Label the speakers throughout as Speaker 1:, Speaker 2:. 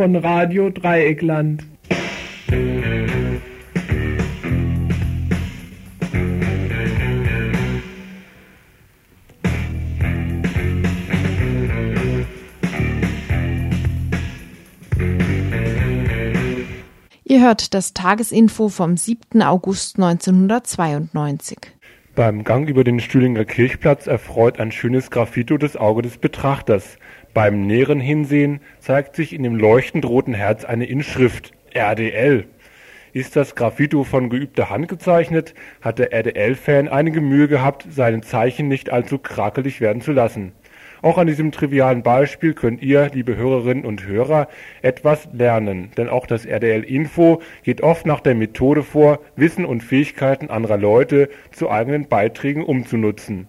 Speaker 1: von Radio Dreieckland.
Speaker 2: Ihr hört das Tagesinfo vom 7. August 1992.
Speaker 3: Beim Gang über den Stühlinger Kirchplatz erfreut ein schönes Graffito das Auge des Betrachters. Beim näheren Hinsehen zeigt sich in dem leuchtend roten Herz eine Inschrift RDL. Ist das Graffito von geübter Hand gezeichnet, hat der RDL-Fan einige Mühe gehabt, seine Zeichen nicht allzu krakelig werden zu lassen. Auch an diesem trivialen Beispiel könnt ihr, liebe Hörerinnen und Hörer, etwas lernen, denn auch das RDL Info geht oft nach der Methode vor, Wissen und Fähigkeiten anderer Leute zu eigenen Beiträgen umzunutzen.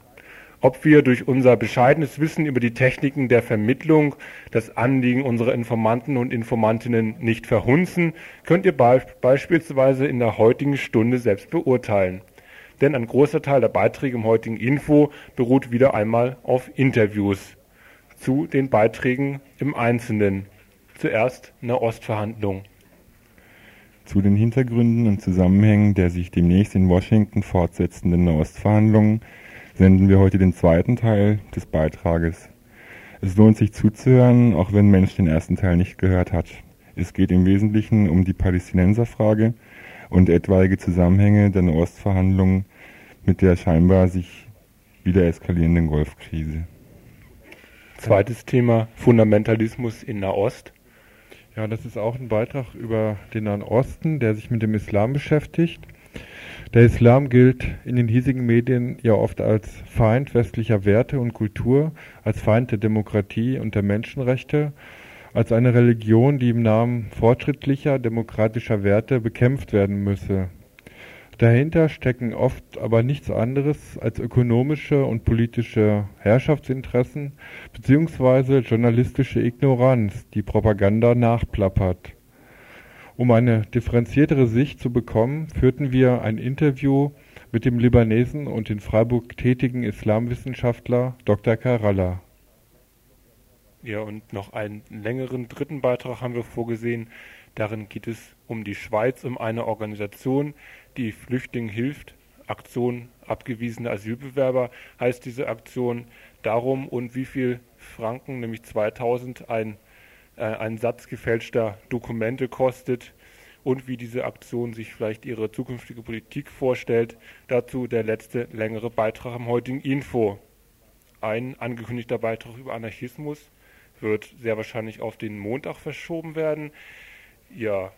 Speaker 3: Ob wir durch unser bescheidenes Wissen über die Techniken der Vermittlung das Anliegen unserer Informanten und Informantinnen nicht verhunzen, könnt ihr be beispielsweise in der heutigen Stunde selbst beurteilen denn ein großer Teil der Beiträge im heutigen Info beruht wieder einmal auf Interviews zu den Beiträgen im Einzelnen. Zuerst eine Ostverhandlung.
Speaker 4: Zu den Hintergründen und Zusammenhängen der sich demnächst in Washington fortsetzenden Nahostverhandlungen senden wir heute den zweiten Teil des Beitrages. Es lohnt sich zuzuhören, auch wenn Mensch den ersten Teil nicht gehört hat. Es geht im Wesentlichen um die Palästinenserfrage und etwaige Zusammenhänge der Nahostverhandlungen mit der scheinbar sich wieder eskalierenden Golfkrise.
Speaker 3: Zweites Thema Fundamentalismus in Nahost.
Speaker 5: Ja, das ist auch ein Beitrag über den Nahen Osten, der sich mit dem Islam beschäftigt. Der Islam gilt in den hiesigen Medien ja oft als Feind westlicher Werte und Kultur, als Feind der Demokratie und der Menschenrechte, als eine Religion, die im Namen fortschrittlicher demokratischer Werte bekämpft werden müsse. Dahinter stecken oft aber nichts anderes als ökonomische und politische Herrschaftsinteressen beziehungsweise journalistische Ignoranz, die Propaganda nachplappert. Um eine differenziertere Sicht zu bekommen, führten wir ein Interview mit dem Libanesen und in Freiburg tätigen Islamwissenschaftler Dr. Karalla.
Speaker 3: Ja, und noch einen längeren dritten Beitrag haben wir vorgesehen. Darin geht es um die Schweiz, um eine Organisation, die Flüchtlingen hilft. Aktion abgewiesene Asylbewerber heißt diese Aktion. Darum und wie viel Franken, nämlich 2000, ein, äh, ein Satz gefälschter Dokumente kostet und wie diese Aktion sich vielleicht ihre zukünftige Politik vorstellt. Dazu der letzte längere Beitrag am heutigen Info. Ein angekündigter Beitrag über Anarchismus wird sehr wahrscheinlich auf den Montag verschoben werden. Ja,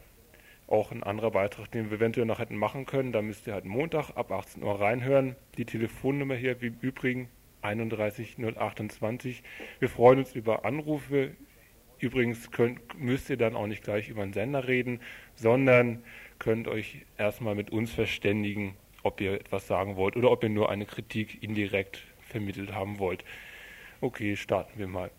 Speaker 3: auch ein anderer Beitrag, den wir eventuell noch hätten machen können. Da müsst ihr halt Montag ab 18 Uhr reinhören. Die Telefonnummer hier wie im Übrigen 31028. Wir freuen uns über Anrufe. Übrigens könnt, müsst ihr dann auch nicht gleich über den Sender reden, sondern könnt euch erstmal mit uns verständigen, ob ihr etwas sagen wollt oder ob ihr nur eine Kritik indirekt vermittelt haben wollt. Okay, starten wir mal.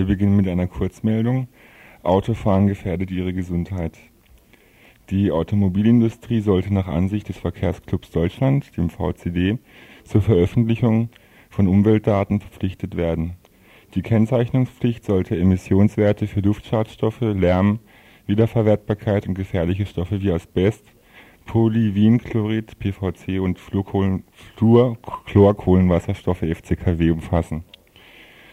Speaker 4: Wir beginnen mit einer Kurzmeldung. Autofahren gefährdet ihre Gesundheit. Die Automobilindustrie sollte nach Ansicht des Verkehrsclubs Deutschland, dem VCD, zur Veröffentlichung von Umweltdaten verpflichtet werden. Die Kennzeichnungspflicht sollte Emissionswerte für Luftschadstoffe, Lärm, Wiederverwertbarkeit und gefährliche Stoffe wie Asbest, Polyvinchlorid, PVC und Fluorchlorkohlenwasserstoffe FCKW umfassen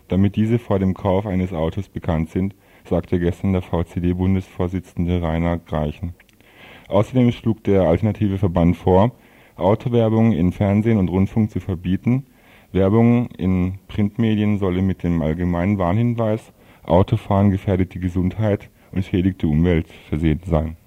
Speaker 4: damit diese vor dem Kauf eines Autos bekannt sind, sagte gestern der VCD-Bundesvorsitzende Rainer Greichen. Außerdem schlug der alternative Verband vor, Autowerbung in Fernsehen und Rundfunk zu verbieten. Werbung in Printmedien solle mit dem allgemeinen Warnhinweis Autofahren gefährdet die Gesundheit und schädigt die Umwelt versehen sein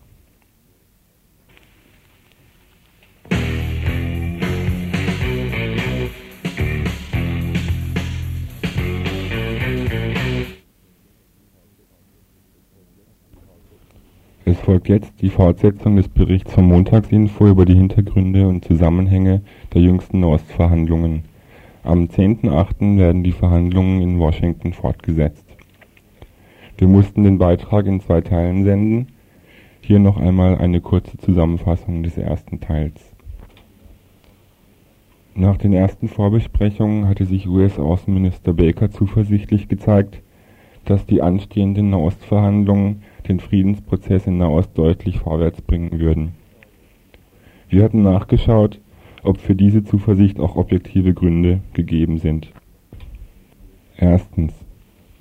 Speaker 4: Es folgt jetzt die Fortsetzung des Berichts vom Montagsinfo über die Hintergründe und Zusammenhänge der jüngsten Nahostverhandlungen. Am 10.8. werden die Verhandlungen in Washington fortgesetzt. Wir mussten den Beitrag in zwei Teilen senden. Hier noch einmal eine kurze Zusammenfassung des ersten Teils. Nach den ersten Vorbesprechungen hatte sich US-Außenminister Baker zuversichtlich gezeigt, dass die anstehenden Nahostverhandlungen den Friedensprozess in Nahost deutlich vorwärts bringen würden. Wir hatten nachgeschaut, ob für diese Zuversicht auch objektive Gründe gegeben sind. Erstens.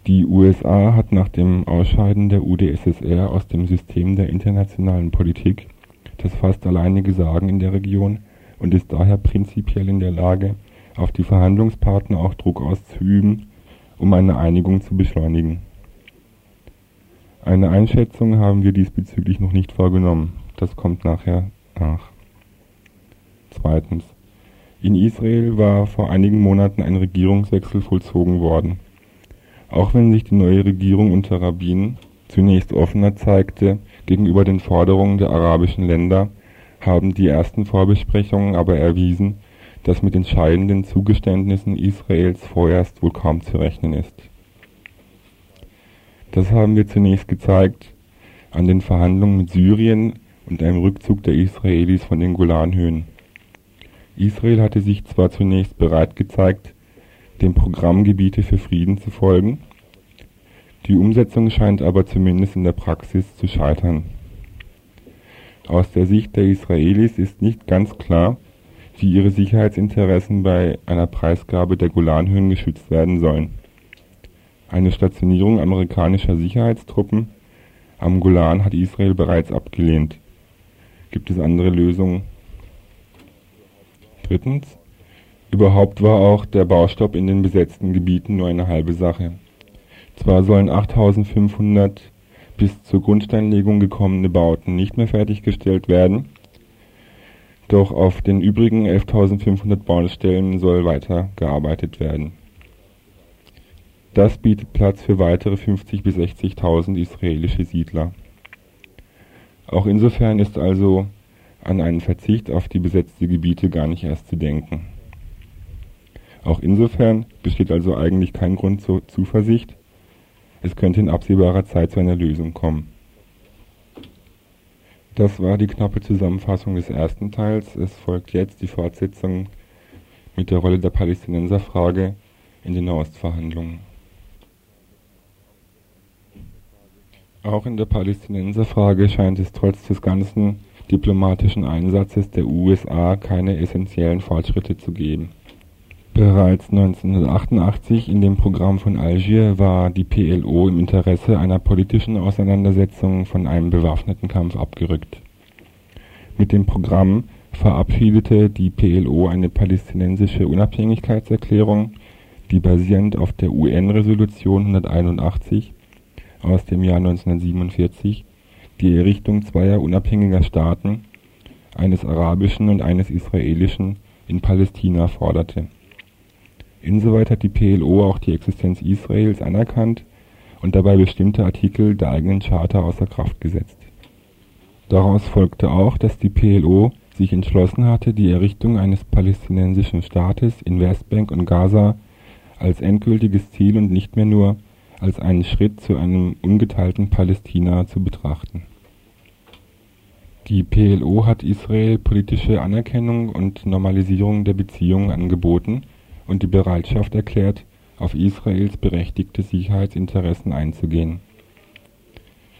Speaker 4: Die USA hat nach dem Ausscheiden der UdSSR aus dem System der internationalen Politik das fast alleinige Sagen in der Region und ist daher prinzipiell in der Lage, auf die Verhandlungspartner auch Druck auszuüben, um eine Einigung zu beschleunigen. Eine Einschätzung haben wir diesbezüglich noch nicht vorgenommen. Das kommt nachher nach. Zweitens. In Israel war vor einigen Monaten ein Regierungswechsel vollzogen worden. Auch wenn sich die neue Regierung unter Rabbin zunächst offener zeigte gegenüber den Forderungen der arabischen Länder, haben die ersten Vorbesprechungen aber erwiesen, dass mit entscheidenden Zugeständnissen Israels vorerst wohl kaum zu rechnen ist. Das haben wir zunächst gezeigt an den Verhandlungen mit Syrien und einem Rückzug der Israelis von den Golanhöhen. Israel hatte sich zwar zunächst bereit gezeigt, dem Programm Gebiete für Frieden zu folgen, die Umsetzung scheint aber zumindest in der Praxis zu scheitern. Aus der Sicht der Israelis ist nicht ganz klar, wie ihre Sicherheitsinteressen bei einer Preisgabe der Golanhöhen geschützt werden sollen. Eine Stationierung amerikanischer Sicherheitstruppen am Golan hat Israel bereits abgelehnt. Gibt es andere Lösungen? Drittens. Überhaupt war auch der Baustopp in den besetzten Gebieten nur eine halbe Sache. Zwar sollen 8500 bis zur Grundsteinlegung gekommene Bauten nicht mehr fertiggestellt werden, doch auf den übrigen 11.500 Baustellen soll weiter gearbeitet werden. Das bietet Platz für weitere 50.000 bis 60.000 israelische Siedler. Auch insofern ist also an einen Verzicht auf die besetzte Gebiete gar nicht erst zu denken. Auch insofern besteht also eigentlich kein Grund zur Zuversicht, es könnte in absehbarer Zeit zu einer Lösung kommen. Das war die knappe Zusammenfassung des ersten Teils. Es folgt jetzt die Fortsetzung mit der Rolle der Palästinenserfrage in den Nahostverhandlungen. Auch in der Palästinenserfrage scheint es trotz des ganzen diplomatischen Einsatzes der USA keine essentiellen Fortschritte zu geben. Bereits 1988 in dem Programm von Algier war die PLO im Interesse einer politischen Auseinandersetzung von einem bewaffneten Kampf abgerückt. Mit dem Programm verabschiedete die PLO eine palästinensische Unabhängigkeitserklärung, die basierend auf der UN-Resolution 181 aus dem Jahr 1947 die Errichtung zweier unabhängiger Staaten, eines arabischen und eines israelischen, in Palästina forderte. Insoweit hat die PLO auch die Existenz Israels anerkannt und dabei bestimmte Artikel der eigenen Charta außer Kraft gesetzt. Daraus folgte auch, dass die PLO sich entschlossen hatte, die Errichtung eines palästinensischen Staates in Westbank und Gaza als endgültiges Ziel und nicht mehr nur als einen Schritt zu einem ungeteilten Palästina zu betrachten. Die PLO hat Israel politische Anerkennung und Normalisierung der Beziehungen angeboten und die Bereitschaft erklärt, auf Israels berechtigte Sicherheitsinteressen einzugehen.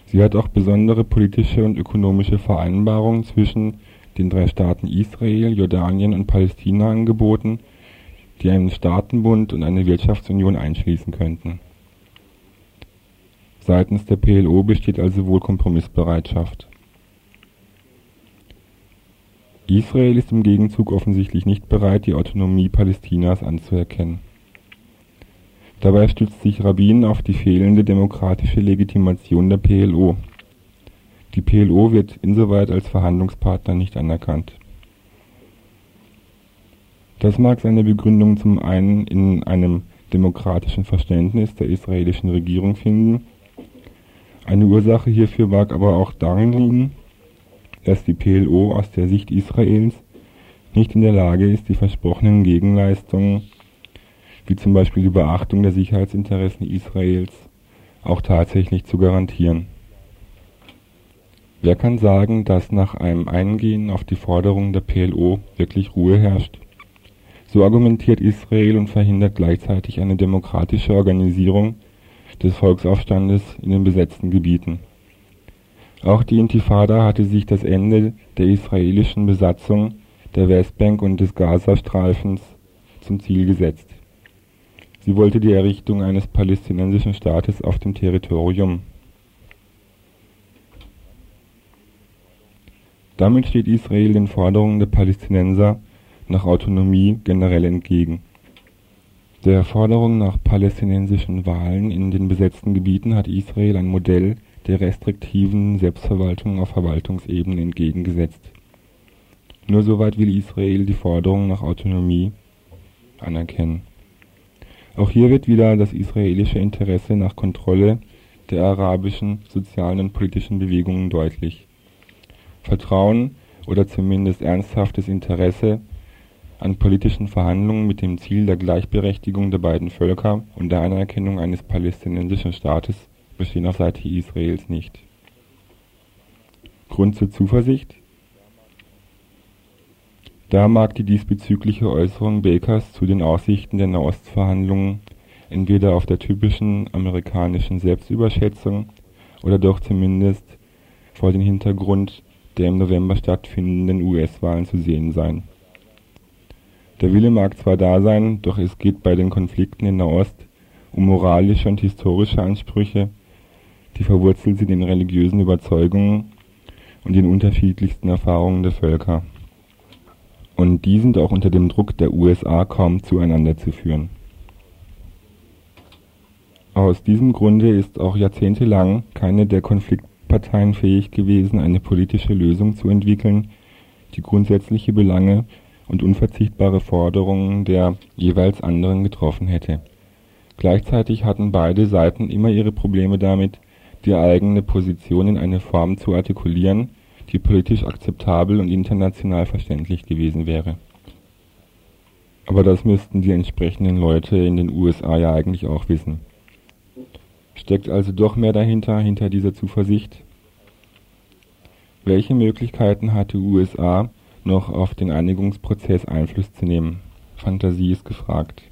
Speaker 4: Sie hat auch besondere politische und ökonomische Vereinbarungen zwischen den drei Staaten Israel, Jordanien und Palästina angeboten, die einen Staatenbund und eine Wirtschaftsunion einschließen könnten Seitens der PLO besteht also wohl Kompromissbereitschaft. Israel ist im Gegenzug offensichtlich nicht bereit, die Autonomie Palästinas anzuerkennen. Dabei stützt sich Rabin auf die fehlende demokratische Legitimation der PLO. Die PLO wird insoweit als Verhandlungspartner nicht anerkannt. Das mag seine Begründung zum einen in einem demokratischen Verständnis der israelischen Regierung finden eine Ursache hierfür mag aber auch darin liegen, dass die PLO aus der Sicht Israels nicht in der Lage ist, die versprochenen Gegenleistungen wie zum Beispiel die Beachtung der Sicherheitsinteressen Israels, auch tatsächlich zu garantieren. Wer kann sagen, dass nach einem Eingehen auf die Forderungen der PLO wirklich Ruhe herrscht? So argumentiert Israel und verhindert gleichzeitig eine demokratische Organisierung des Volksaufstandes in den besetzten Gebieten. Auch die Intifada hatte sich das Ende der israelischen Besatzung der Westbank und des Gazastreifens zum Ziel gesetzt. Sie wollte die Errichtung eines palästinensischen Staates auf dem Territorium. Damit steht Israel den Forderungen der Palästinenser nach Autonomie generell entgegen. Der Forderung nach palästinensischen Wahlen in den besetzten Gebieten hat Israel ein Modell der restriktiven Selbstverwaltung auf Verwaltungsebene entgegengesetzt. Nur soweit will Israel die Forderung nach Autonomie anerkennen. Auch hier wird wieder das israelische Interesse nach Kontrolle der arabischen sozialen und politischen Bewegungen deutlich. Vertrauen oder zumindest ernsthaftes Interesse an politischen Verhandlungen mit dem Ziel der Gleichberechtigung der beiden Völker und der Anerkennung eines palästinensischen Staates auf Seite Israels nicht. Grund zur Zuversicht da mag die diesbezügliche Äußerung Bakers zu den Aussichten der Nahostverhandlungen entweder auf der typischen amerikanischen Selbstüberschätzung oder doch zumindest vor dem Hintergrund der im November stattfindenden US-Wahlen zu sehen sein. Der Wille mag zwar da sein, doch es geht bei den Konflikten in Nahost um moralische und historische Ansprüche, die verwurzelt sind in religiösen Überzeugungen und den unterschiedlichsten Erfahrungen der Völker und die sind auch unter dem Druck der USA kaum zueinander zu führen. Aus diesem Grunde ist auch jahrzehntelang keine der Konfliktparteien fähig gewesen, eine politische Lösung zu entwickeln, die grundsätzliche Belange und unverzichtbare Forderungen der jeweils anderen getroffen hätte. Gleichzeitig hatten beide Seiten immer ihre Probleme damit, die eigene Position in eine Form zu artikulieren, die politisch akzeptabel und international verständlich gewesen wäre. Aber das müssten die entsprechenden Leute in den USA ja eigentlich auch wissen. Steckt also doch mehr dahinter, hinter dieser Zuversicht? Welche Möglichkeiten hat die USA, noch auf den Einigungsprozess Einfluss zu nehmen? Fantasie ist gefragt.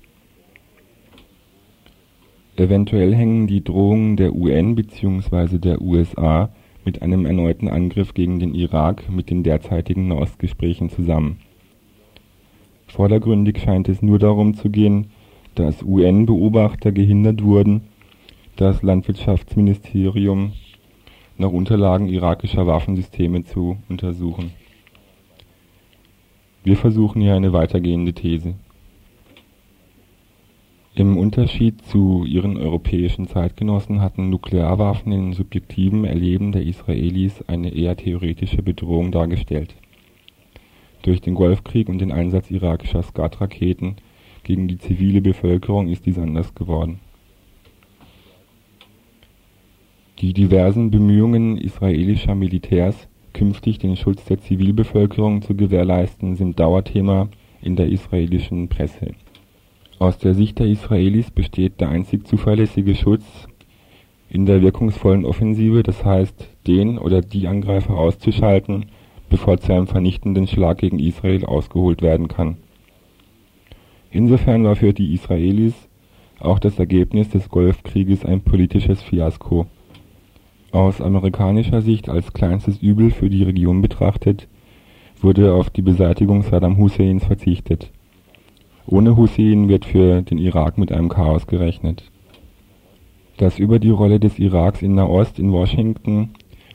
Speaker 4: Eventuell hängen die Drohungen der UN bzw. der USA mit einem erneuten Angriff gegen den Irak mit den derzeitigen Nahostgesprächen zusammen. Vordergründig scheint es nur darum zu gehen, dass UN-Beobachter gehindert wurden, das Landwirtschaftsministerium nach Unterlagen irakischer Waffensysteme zu untersuchen. Wir versuchen hier eine weitergehende These im Unterschied zu ihren europäischen Zeitgenossen hatten Nuklearwaffen im subjektiven Erleben der Israelis eine eher theoretische Bedrohung dargestellt. Durch den Golfkrieg und den Einsatz irakischer Scud-Raketen gegen die zivile Bevölkerung ist dies anders geworden. Die diversen Bemühungen israelischer Militärs, künftig den Schutz der Zivilbevölkerung zu gewährleisten, sind Dauerthema in der israelischen Presse aus der Sicht der Israelis besteht der einzig zuverlässige Schutz in der wirkungsvollen Offensive, das heißt, den oder die Angreifer auszuschalten, bevor zu einem vernichtenden Schlag gegen Israel ausgeholt werden kann. Insofern war für die Israelis auch das Ergebnis des Golfkrieges ein politisches Fiasko. Aus amerikanischer Sicht als kleinstes Übel für die Region betrachtet, wurde auf die Beseitigung Saddam Husseins verzichtet ohne Hussein wird für den Irak mit einem Chaos gerechnet. Dass über die Rolle des Iraks in Nahost in Washington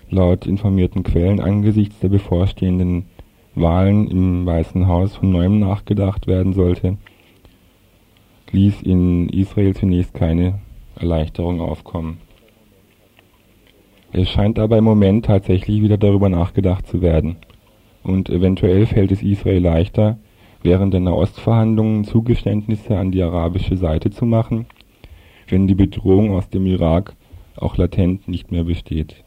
Speaker 4: laut informierten Quellen angesichts der bevorstehenden Wahlen im Weißen Haus von neuem nachgedacht werden sollte, ließ in Israel zunächst keine Erleichterung aufkommen. Es scheint aber im Moment tatsächlich wieder darüber nachgedacht zu werden. Und eventuell fällt es Israel leichter, während der Nahostverhandlungen Zugeständnisse an die arabische Seite zu machen, wenn die Bedrohung aus dem Irak auch latent nicht mehr besteht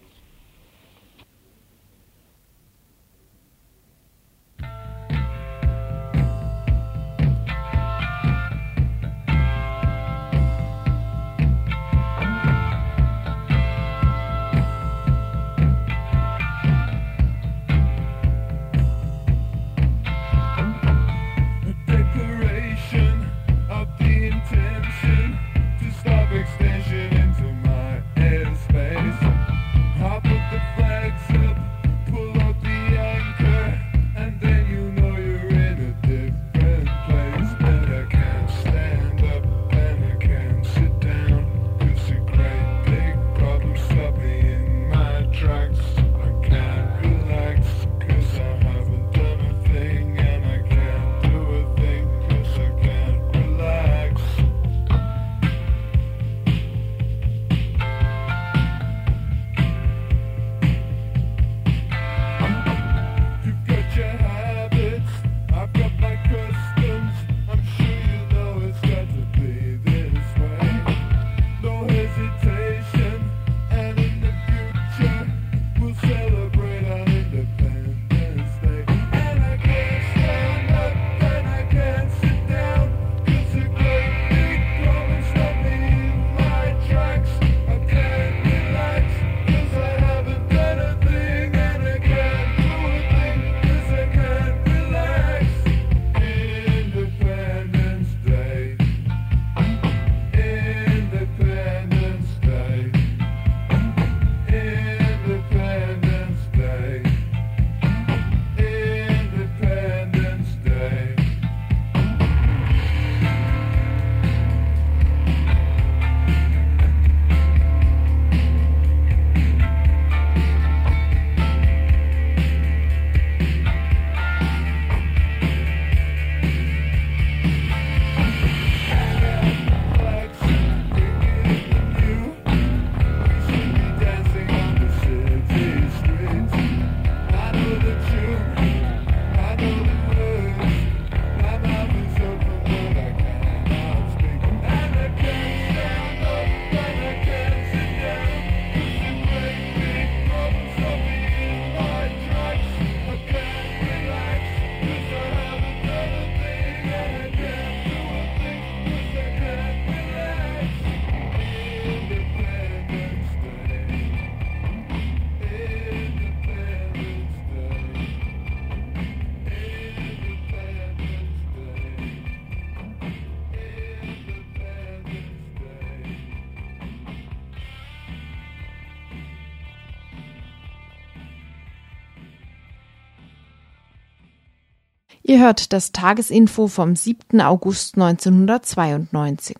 Speaker 2: Ihr hört das Tagesinfo vom 7. August 1992.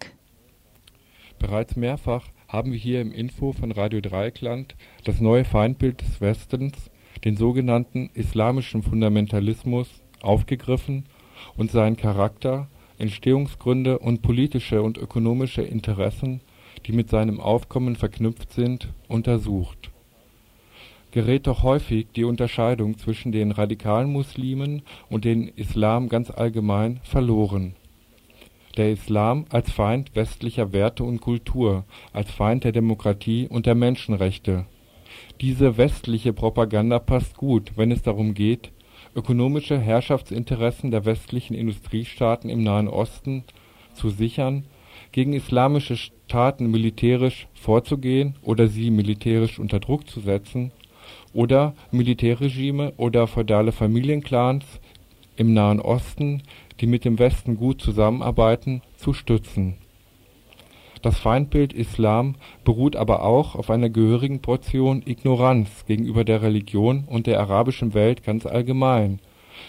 Speaker 5: Bereits mehrfach haben wir hier im Info von Radio Dreieckland das neue Feindbild des Westens, den sogenannten islamischen Fundamentalismus, aufgegriffen und seinen Charakter, Entstehungsgründe und politische und ökonomische Interessen, die mit seinem Aufkommen verknüpft sind, untersucht gerät doch häufig die Unterscheidung zwischen den radikalen Muslimen und dem Islam ganz allgemein verloren. Der Islam als Feind westlicher Werte und Kultur, als Feind der Demokratie und der Menschenrechte. Diese westliche Propaganda passt gut, wenn es darum geht, ökonomische Herrschaftsinteressen der westlichen Industriestaaten im Nahen Osten zu sichern, gegen islamische Staaten militärisch vorzugehen oder sie militärisch unter Druck zu setzen oder Militärregime oder feudale Familienclans im Nahen Osten, die mit dem Westen gut zusammenarbeiten, zu stützen. Das Feindbild Islam beruht aber auch auf einer gehörigen Portion Ignoranz gegenüber der Religion und der arabischen Welt ganz allgemein,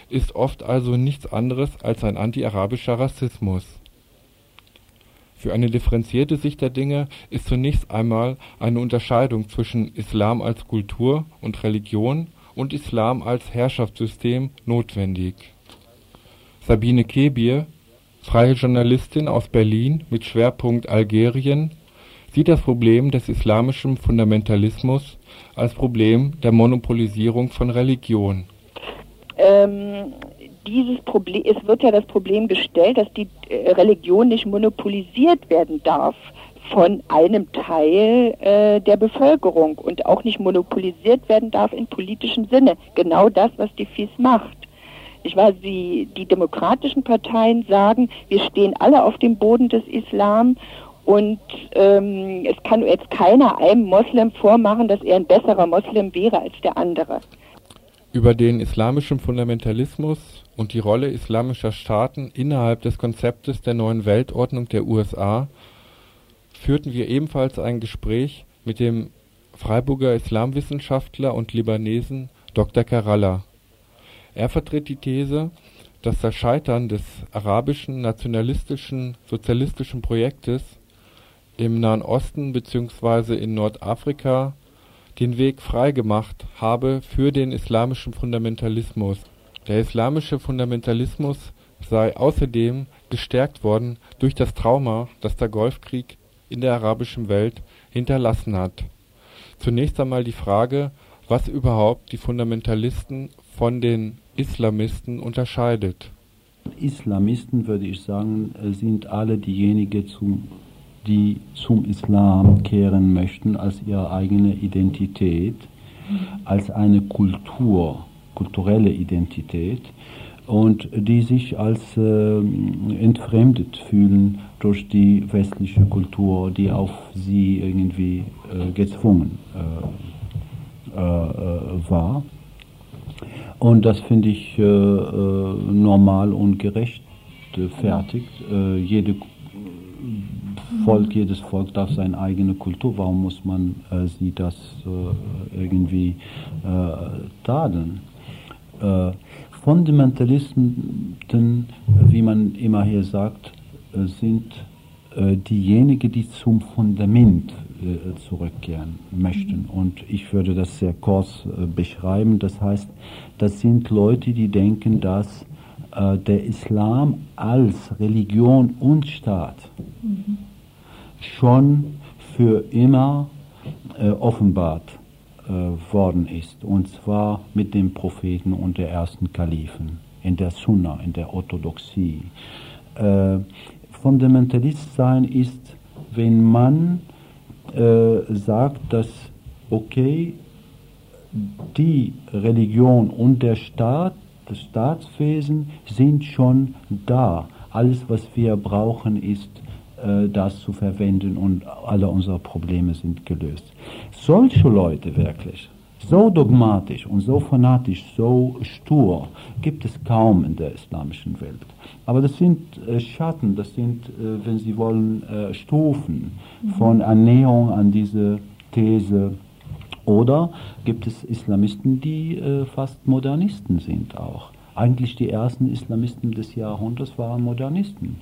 Speaker 5: ist oft also nichts anderes als ein anti-arabischer Rassismus für eine differenzierte Sicht der Dinge ist zunächst einmal eine Unterscheidung zwischen Islam als Kultur und Religion und Islam als Herrschaftssystem notwendig. Sabine Kebir, freie Journalistin aus Berlin mit Schwerpunkt Algerien, sieht das Problem des islamischen Fundamentalismus als Problem der Monopolisierung von Religion.
Speaker 6: Ähm, dieses Problem, es wird ja das Problem gestellt, dass die äh, Religion nicht monopolisiert werden darf von einem Teil äh, der Bevölkerung und auch nicht monopolisiert werden darf in politischem Sinne. Genau das, was die FIS macht. Ich weiß, die, die demokratischen Parteien sagen, wir stehen alle auf dem Boden des Islam und ähm, es kann jetzt keiner einem Moslem vormachen, dass er ein besserer Moslem wäre als der andere.
Speaker 5: Über den islamischen Fundamentalismus und die Rolle islamischer Staaten innerhalb des Konzeptes der neuen Weltordnung der USA führten wir ebenfalls ein Gespräch mit dem Freiburger Islamwissenschaftler und Libanesen Dr. Karalla. Er vertritt die These, dass das Scheitern des arabischen nationalistischen sozialistischen Projektes im Nahen Osten bzw. in Nordafrika den Weg freigemacht habe für den islamischen Fundamentalismus der islamische Fundamentalismus sei außerdem gestärkt worden durch das Trauma, das der Golfkrieg in der arabischen Welt hinterlassen hat. Zunächst einmal die Frage, was überhaupt die Fundamentalisten von den Islamisten unterscheidet.
Speaker 7: Islamisten, würde ich sagen, sind alle diejenigen, die zum Islam kehren möchten als ihre eigene Identität, als eine Kultur kulturelle Identität und die sich als äh, entfremdet fühlen durch die westliche Kultur, die auf sie irgendwie äh, gezwungen äh, äh war. Und das finde ich äh, äh, normal und gerechtfertigt. jede Volk, jedes Volk darf seine eigene Kultur. Warum muss man sie das irgendwie tadeln? äh, Fundamentalisten, wie man immer hier sagt, äh, sind äh, diejenigen, die zum Fundament äh, zurückkehren möchten. Und ich würde das sehr kurz äh, beschreiben. Das heißt, das sind Leute, die denken, dass äh, der Islam als Religion und Staat mhm. Schon für immer offenbart äh, worden ist, und zwar mit dem Propheten und der ersten Kalifen, in der Sunna, in der Orthodoxie. Äh, Fundamentalist sein ist, wenn man äh, sagt, dass, okay, die Religion und der Staat, das Staatswesen sind schon da. Alles, was wir brauchen, ist äh, das zu verwenden und alle unsere Probleme sind gelöst. Solche Leute wirklich, so dogmatisch und so fanatisch, so stur, gibt es kaum in der islamischen Welt. Aber das sind äh, Schatten, das sind, äh, wenn Sie wollen, äh, Stufen von Annäherung an diese These. Oder gibt es Islamisten, die äh, fast Modernisten sind auch. Eigentlich die ersten Islamisten des Jahrhunderts waren Modernisten.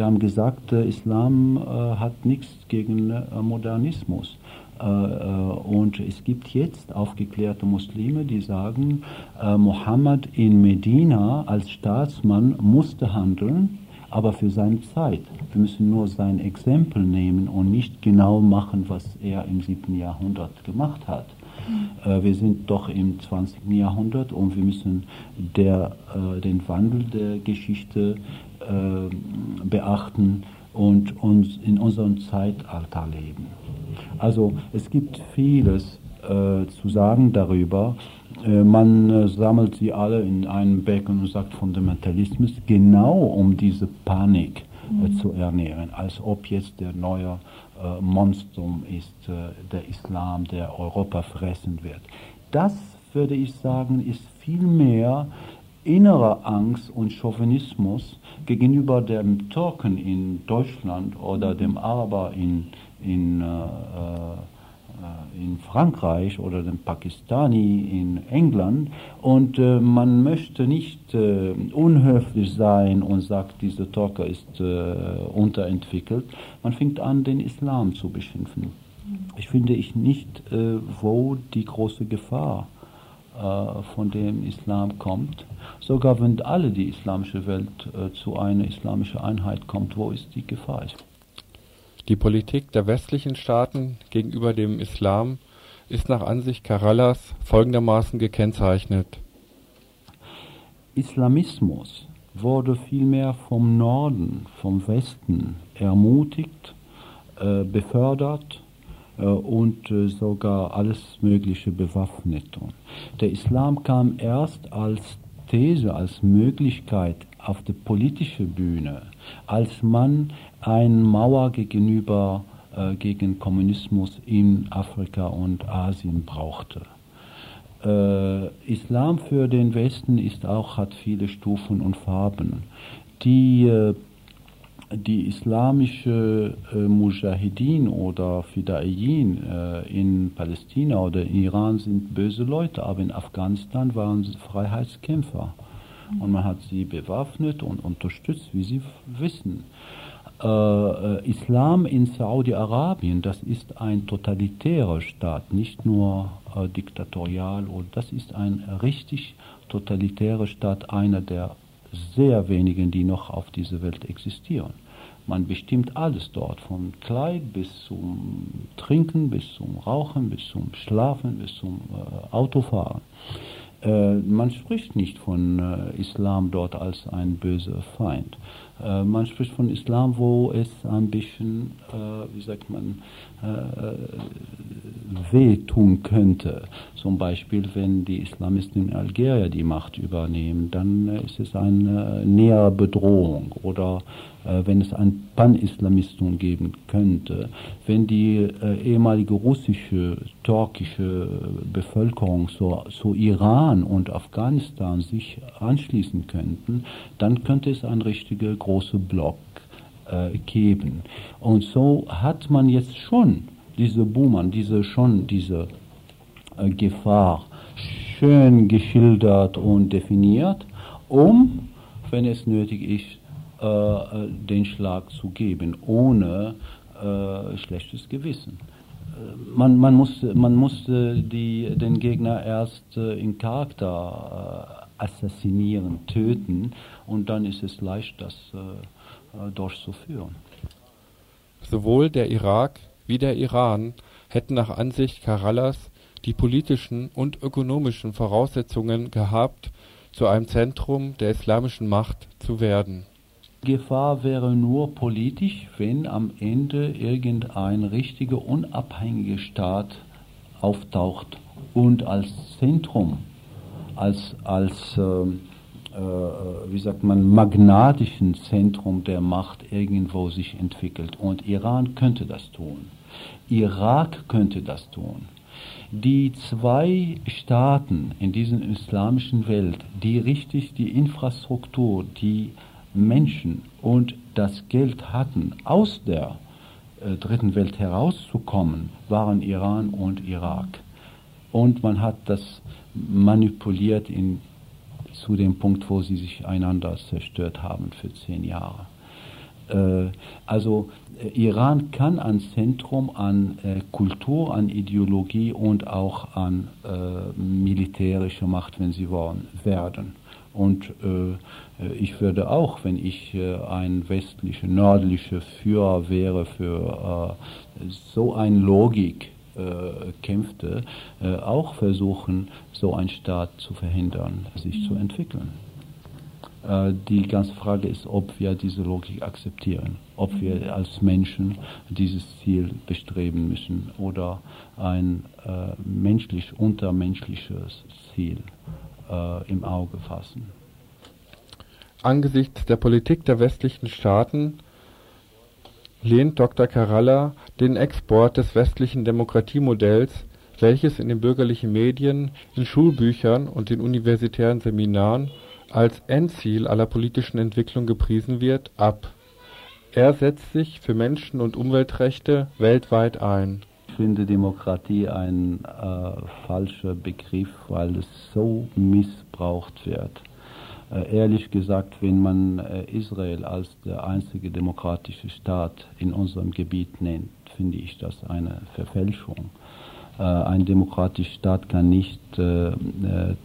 Speaker 7: Die haben gesagt, Islam äh, hat nichts gegen äh, Modernismus. Äh, und es gibt jetzt aufgeklärte Muslime, die sagen, Mohammed in Medina als Staatsmann musste handeln, aber für seine Zeit. Wir müssen nur sein Exempel nehmen und nicht genau machen, was er im 7. Jahrhundert gemacht hat. Mhm. wir sind doch im 20. Jahrhundert und wir müssen der, den Wandel der Geschichte beachten und uns in unserem Zeitalter leben. Also es gibt vieles äh, zu sagen darüber. Äh, man äh, sammelt sie alle in einem Becken und sagt Fundamentalismus, genau um diese Panik äh, mhm. zu ernähren, als ob jetzt der neue äh, Monstrum ist, äh, der Islam, der Europa fressen wird. Das, würde ich sagen, ist vielmehr innere Angst und Chauvinismus gegenüber dem Türken in Deutschland oder dem Araber in in, äh, äh, in Frankreich oder dem Pakistani in England und äh, man möchte nicht äh, unhöflich sein und sagt, dieser Türke ist äh, unterentwickelt. Man fängt an, den Islam zu beschimpfen. Ich finde ich nicht, äh, wo die große Gefahr von dem Islam kommt. Sogar wenn alle die islamische Welt zu einer islamischen Einheit kommt, wo ist die Gefahr?
Speaker 5: Die Politik der westlichen Staaten gegenüber dem Islam ist nach Ansicht Karallas folgendermaßen gekennzeichnet:
Speaker 7: Islamismus wurde vielmehr vom Norden, vom Westen ermutigt, äh, befördert äh, und äh, sogar alles Mögliche bewaffnet. Der Islam kam erst als These, als Möglichkeit auf die politische Bühne, als man eine Mauer gegenüber äh, gegen Kommunismus in Afrika und Asien brauchte. Äh, Islam für den Westen ist auch, hat viele Stufen und Farben. Die, äh, die islamische äh, Mujahideen oder Fidaiyin äh, in Palästina oder in Iran sind böse Leute, aber in Afghanistan waren sie Freiheitskämpfer. Und man hat sie bewaffnet und unterstützt, wie Sie wissen. Äh, äh, Islam in Saudi-Arabien, das ist ein totalitärer Staat, nicht nur äh, diktatorial, das ist ein richtig totalitärer Staat, einer der sehr wenigen, die noch auf dieser Welt existieren. Man bestimmt alles dort, vom Kleid bis zum Trinken, bis zum Rauchen, bis zum Schlafen, bis zum äh, Autofahren. Äh, man spricht nicht von äh, Islam dort als ein böser Feind. Äh, man spricht von Islam, wo es ein bisschen, äh, wie sagt man, äh, wehtun könnte. Zum Beispiel, wenn die Islamisten in Algerien die Macht übernehmen, dann ist es eine nähere Bedrohung. Oder wenn es ein Pan-Islamismus geben könnte, wenn die ehemalige russische, türkische Bevölkerung zu, zu Iran und Afghanistan sich anschließen könnten, dann könnte es ein richtiger großer Block äh, geben. Und so hat man jetzt schon diese Boomern, diese schon diese äh, Gefahr schön geschildert und definiert, um, wenn es nötig ist, äh, den Schlag zu geben, ohne äh, schlechtes Gewissen. Äh, man, man, musste, man musste die, den Gegner erst äh, in Charakter äh, assassinieren, töten und dann ist es leicht, das äh, durchzuführen.
Speaker 5: Sowohl der Irak wie der Iran hätten nach Ansicht Karallas die politischen und ökonomischen Voraussetzungen gehabt, zu einem Zentrum der islamischen Macht zu werden.
Speaker 7: Gefahr wäre nur politisch, wenn am Ende irgendein richtiger unabhängiger Staat auftaucht und als Zentrum, als, als äh, äh, wie sagt man, magnatischen Zentrum der Macht irgendwo sich entwickelt. Und Iran könnte das tun. Irak könnte das tun. Die zwei Staaten in dieser islamischen Welt, die richtig die Infrastruktur, die Menschen und das Geld hatten, aus der äh, dritten Welt herauszukommen, waren Iran und Irak. Und man hat das manipuliert in zu dem Punkt, wo sie sich einander zerstört haben für zehn Jahre. Äh, also äh, Iran kann ein Zentrum an äh, Kultur, an Ideologie und auch an äh, militärischer Macht, wenn sie wollen, werden. Und äh, ich würde auch, wenn ich äh, ein westlicher, nördlicher Führer wäre für so eine Logik, kämpfte, auch versuchen, so einen Staat zu verhindern, sich zu entwickeln. Äh, die ganze Frage ist, ob wir diese Logik akzeptieren, ob wir als Menschen dieses Ziel bestreben müssen oder ein äh, menschlich, untermenschliches Ziel äh, im Auge fassen.
Speaker 5: Angesichts der Politik der westlichen Staaten lehnt Dr. Karalla den Export des westlichen Demokratiemodells, welches in den bürgerlichen Medien, in Schulbüchern und in universitären Seminaren als Endziel aller politischen Entwicklung gepriesen wird, ab. Er setzt sich für Menschen- und Umweltrechte weltweit ein.
Speaker 7: Ich finde Demokratie ein äh, falscher Begriff, weil es so missbraucht wird. Äh, ehrlich gesagt, wenn man äh, Israel als der einzige demokratische Staat in unserem Gebiet nennt, finde ich das eine Verfälschung. Äh, ein demokratischer Staat kann nicht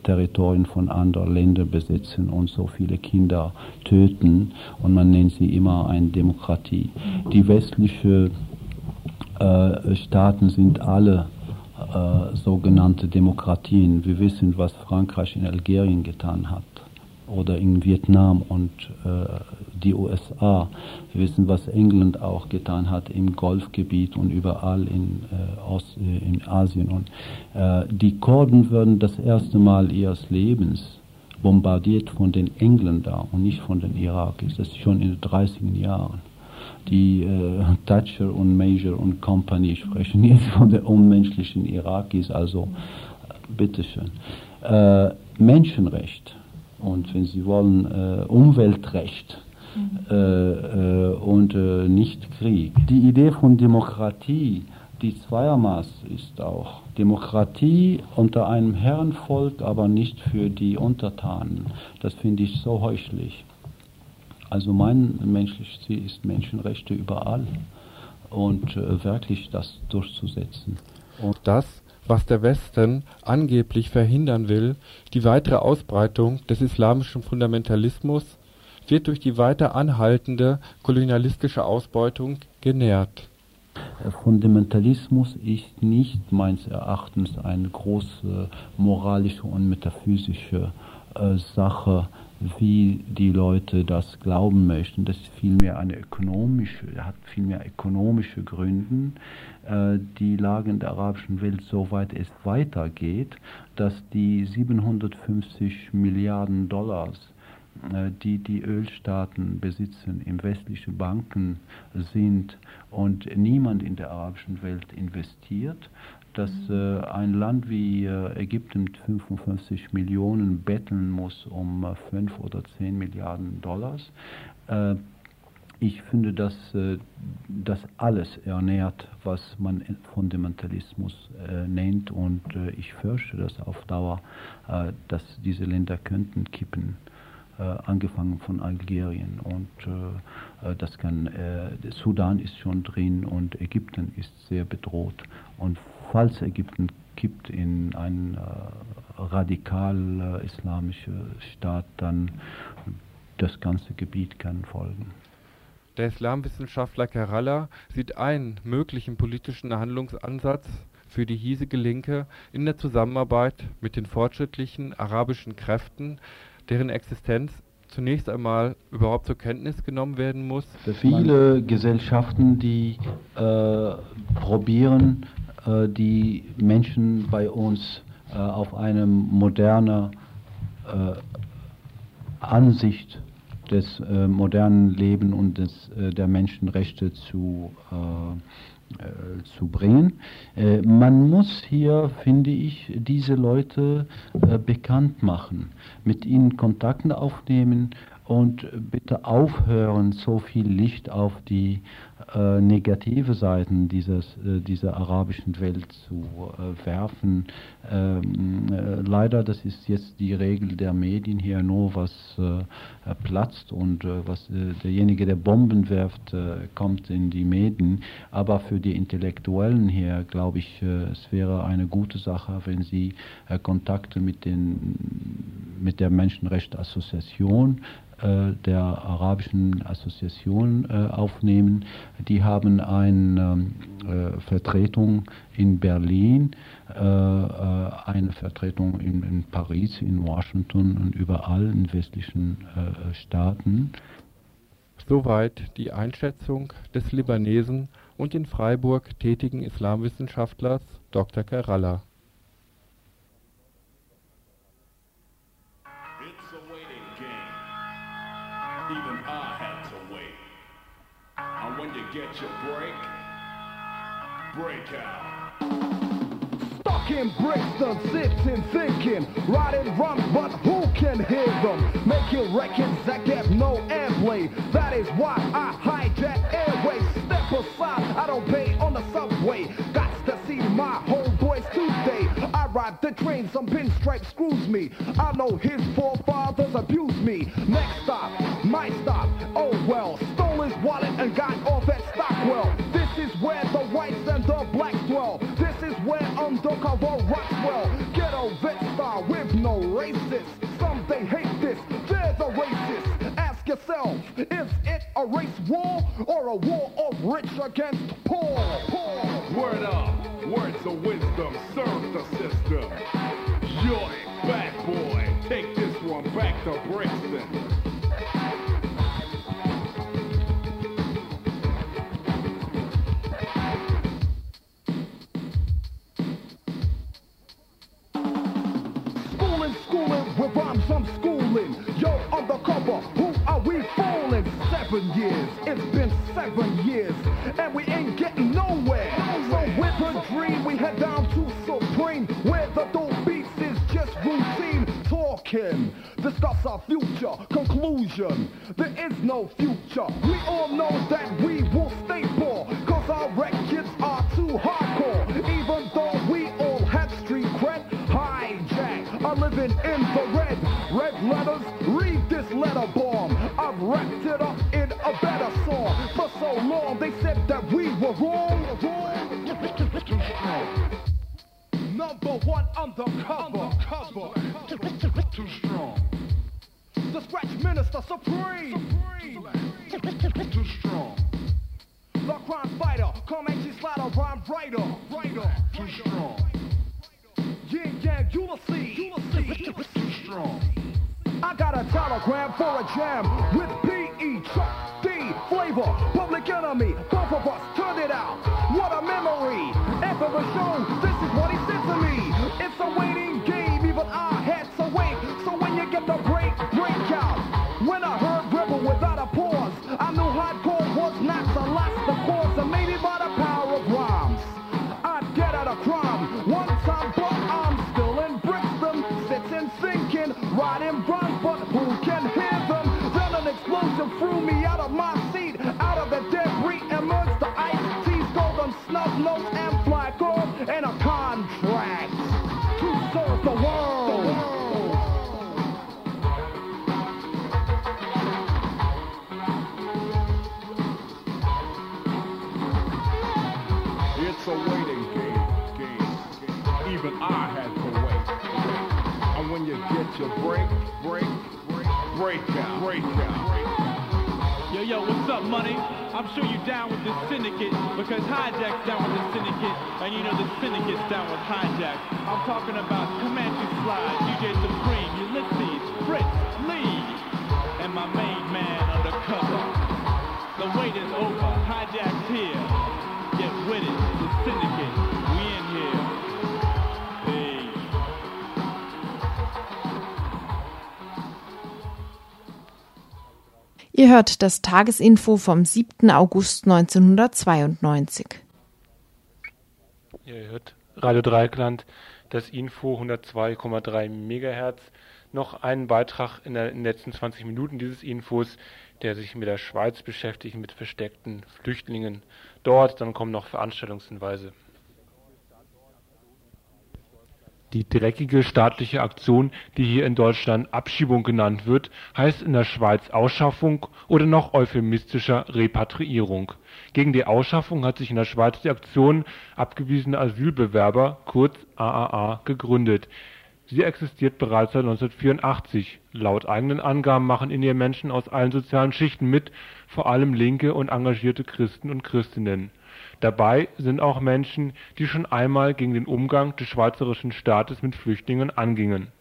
Speaker 7: Territorien von anderen Ländern besetzen und so viele Kinder töten und man nennt sie immer eine Demokratie. Die westlichen Staaten sind alle sogenannte Demokratien. Wir wissen, was Frankreich in Algerien getan hat oder in Vietnam und äh, die USA. Wir wissen, was England auch getan hat im Golfgebiet und überall in, äh, Ost, äh, in Asien. Und äh, die Kurden würden das erste Mal ihres Lebens bombardiert von den Engländern und nicht von den Irakis. Das ist schon in den 30er Jahren. Die äh, Thatcher und Major und Company sprechen jetzt von den unmenschlichen Irakis, also bitteschön. Äh, Menschenrecht und wenn Sie wollen, äh, Umweltrecht mhm. äh, und äh, nicht Krieg. Die Idee von Demokratie, die Zweiermaß ist auch Demokratie unter einem Herrenvolk, aber nicht für die Untertanen. Das finde ich so heuchlich. Also mein menschliches Ziel ist Menschenrechte überall und äh, wirklich das durchzusetzen.
Speaker 5: Und das was der Westen angeblich verhindern will, die weitere Ausbreitung des islamischen Fundamentalismus, wird durch die weiter anhaltende kolonialistische Ausbeutung genährt.
Speaker 7: Fundamentalismus ist nicht meines Erachtens eine große moralische und metaphysische äh, Sache, wie die Leute das glauben möchten. Das ist vielmehr eine ökonomische, hat vielmehr ökonomische Gründe. Äh, die Lage in der arabischen Welt so weit es weitergeht, dass die 750 Milliarden Dollars, äh, die die Ölstaaten besitzen, in westliche Banken sind und niemand in der arabischen Welt investiert, dass äh, ein Land wie äh, Ägypten mit 55 Millionen betteln muss um äh, 5 oder 10 Milliarden Dollars. Ich finde, dass äh, das alles ernährt, was man Fundamentalismus äh, nennt. Und äh, ich fürchte, dass auf Dauer, dass diese Länder könnten kippen, äh, angefangen von Algerien. Und das kann, Sudan ist schon drin und Ägypten ist sehr bedroht. Und falls Ägypten kippt in einen radikal islamischen Staat, dann das ganze Gebiet kann folgen.
Speaker 5: Der Islamwissenschaftler Kerala sieht einen möglichen politischen Handlungsansatz für die hiesige Linke in der Zusammenarbeit mit den fortschrittlichen arabischen Kräften, deren Existenz zunächst einmal überhaupt zur Kenntnis genommen werden muss.
Speaker 7: Viele Gesellschaften, die äh, probieren, äh, die Menschen bei uns äh, auf eine moderne äh, Ansicht des äh, modernen Lebens und des, äh, der Menschenrechte zu, äh, äh zu bringen. Äh, man muss hier, finde ich, diese Leute bekannt machen, mit ihnen Kontakte aufnehmen und bitte aufhören, so viel Licht auf die äh, negative Seiten dieses, äh, dieser arabischen Welt zu äh, werfen. Ähm, äh, leider, das ist jetzt die Regel der Medien hier nur, was platzt und was derjenige, der Bomben wirft, kommt in die Medien. Aber für die Intellektuellen hier, glaube ich, es wäre eine gute Sache, wenn sie Kontakte mit, den, mit der Menschenrechtsassoziation der arabischen Assoziation aufnehmen. Die haben eine äh, Vertretung in Berlin, eine Vertretung in, in, Paris, in Washington und überall in westlichen Staaten.
Speaker 5: Soweit die Einschätzung des Libanesen und in Freiburg tätigen Islamwissenschaftlers Dr. Kerala.
Speaker 8: Get your break. Breakout. Stuck in Brixton, sitting, thinking, riding runs, but who can hear them? Making records that get no airplay. That is why I hijack airways. Step aside, I don't pay on the subway. Got to see my homeboys Tuesday. I ride the train, some pinstripe screws me. I know his forefathers abused me. Next stop, my stop. Oh well, stole his wallet and got off at This is where the whites and the blacks dwell. This is where undercover rocks well. Ghetto vet star with no racist. Some they hate this, they're the racist. Ask yourself, is it a race war or a war of rich against poor? poor. Word up, words of wisdom, serve the system. Yoink, bad boy, take this one back to Brixton. Seven years. It's been seven years, and we ain't getting nowhere. So with a dream, we head down to Supreme, where the dope beats is just routine talking. Discuss our future, conclusion. There is no future. We all know that we will stay poor, cause our records are too hardcore. Even though in the red. Red letters, read this letter bomb. I've wrapped it up in a better song. For so long, they said that we were wrong. Number one undercover. undercover. Too strong. The scratch minister supreme. supreme. Too strong. The crime fighter, Comanche slider, rhyme writer. writer. Too strong. Yin Yang Ulysses. Ulysses. Too strong. I got a telegram for a jam with P.E. Chuck D. Flavor, Public Enemy, both of us turned it out. What a memory! After the show, this is what he said to me. It's a waiting your break, break, break, break out, break out
Speaker 9: yo, what's up, money? I'm sure you're down with this syndicate because Hijack's down with the syndicate, and you know the syndicate's down with Hijack. I'm talking about Comanche Slide, DJ Supreme, Ulysses, Fritz, Lee, and my main
Speaker 2: Ihr hört das Tagesinfo vom 7. August 1992.
Speaker 3: Ihr hört Radio Dreikland, das Info 102,3 MHz noch einen Beitrag in, der, in den letzten 20 Minuten dieses Infos, der sich mit der Schweiz beschäftigt, mit versteckten Flüchtlingen dort. Dann kommen noch Veranstaltungshinweise. Die dreckige staatliche Aktion, die hier in Deutschland Abschiebung genannt wird, heißt in der Schweiz Ausschaffung oder noch euphemistischer Repatriierung. Gegen die Ausschaffung hat sich in der Schweiz die Aktion Abgewiesene Asylbewerber kurz AAA gegründet. Sie existiert bereits seit 1984. Laut eigenen Angaben machen in ihr Menschen aus allen sozialen Schichten mit, vor allem linke und engagierte Christen und Christinnen Dabei sind auch Menschen, die schon einmal gegen den Umgang des schweizerischen Staates mit Flüchtlingen angingen.